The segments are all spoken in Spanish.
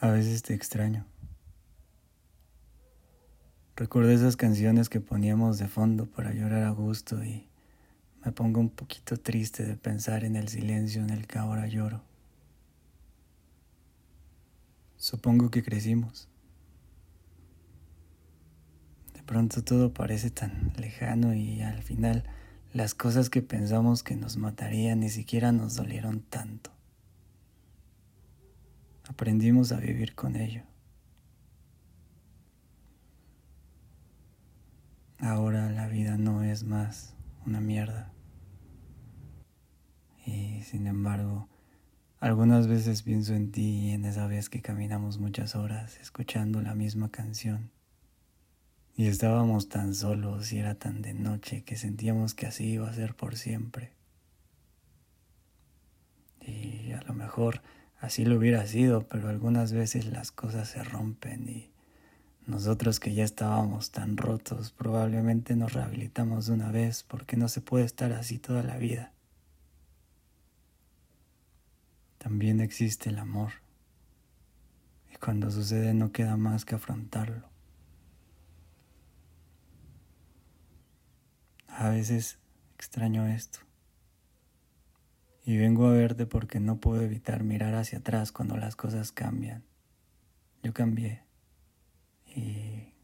A veces te extraño. Recuerdo esas canciones que poníamos de fondo para llorar a gusto y me pongo un poquito triste de pensar en el silencio en el que ahora lloro. Supongo que crecimos. De pronto todo parece tan lejano y al final las cosas que pensamos que nos matarían ni siquiera nos dolieron tanto. Aprendimos a vivir con ello. Ahora la vida no es más una mierda. Y sin embargo, algunas veces pienso en ti y en esa vez que caminamos muchas horas escuchando la misma canción. Y estábamos tan solos y era tan de noche que sentíamos que así iba a ser por siempre. Y a lo mejor así lo hubiera sido, pero algunas veces las cosas se rompen y nosotros que ya estábamos tan rotos, probablemente nos rehabilitamos de una vez porque no se puede estar así toda la vida. También existe el amor. Y cuando sucede no queda más que afrontarlo. A veces extraño esto. Y vengo a verte porque no puedo evitar mirar hacia atrás cuando las cosas cambian. Yo cambié. Y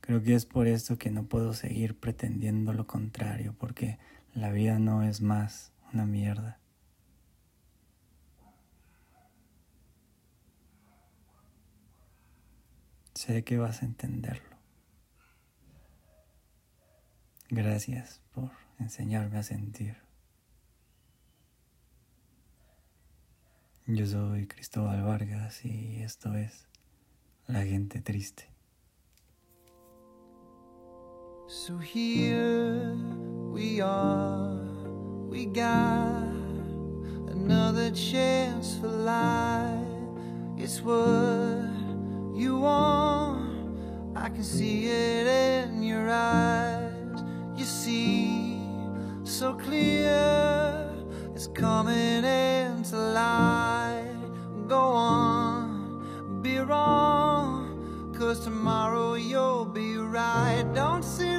creo que es por esto que no puedo seguir pretendiendo lo contrario, porque la vida no es más una mierda. Sé que vas a entenderlo. Gracias por enseñarme a sentir. Yo soy Cristóbal Vargas y esto es La gente triste. So here we are, we got another chance for life. It's what you want, I can see it in your eyes. You see so clear, it's coming into light. Cause tomorrow you'll be right. Don't sit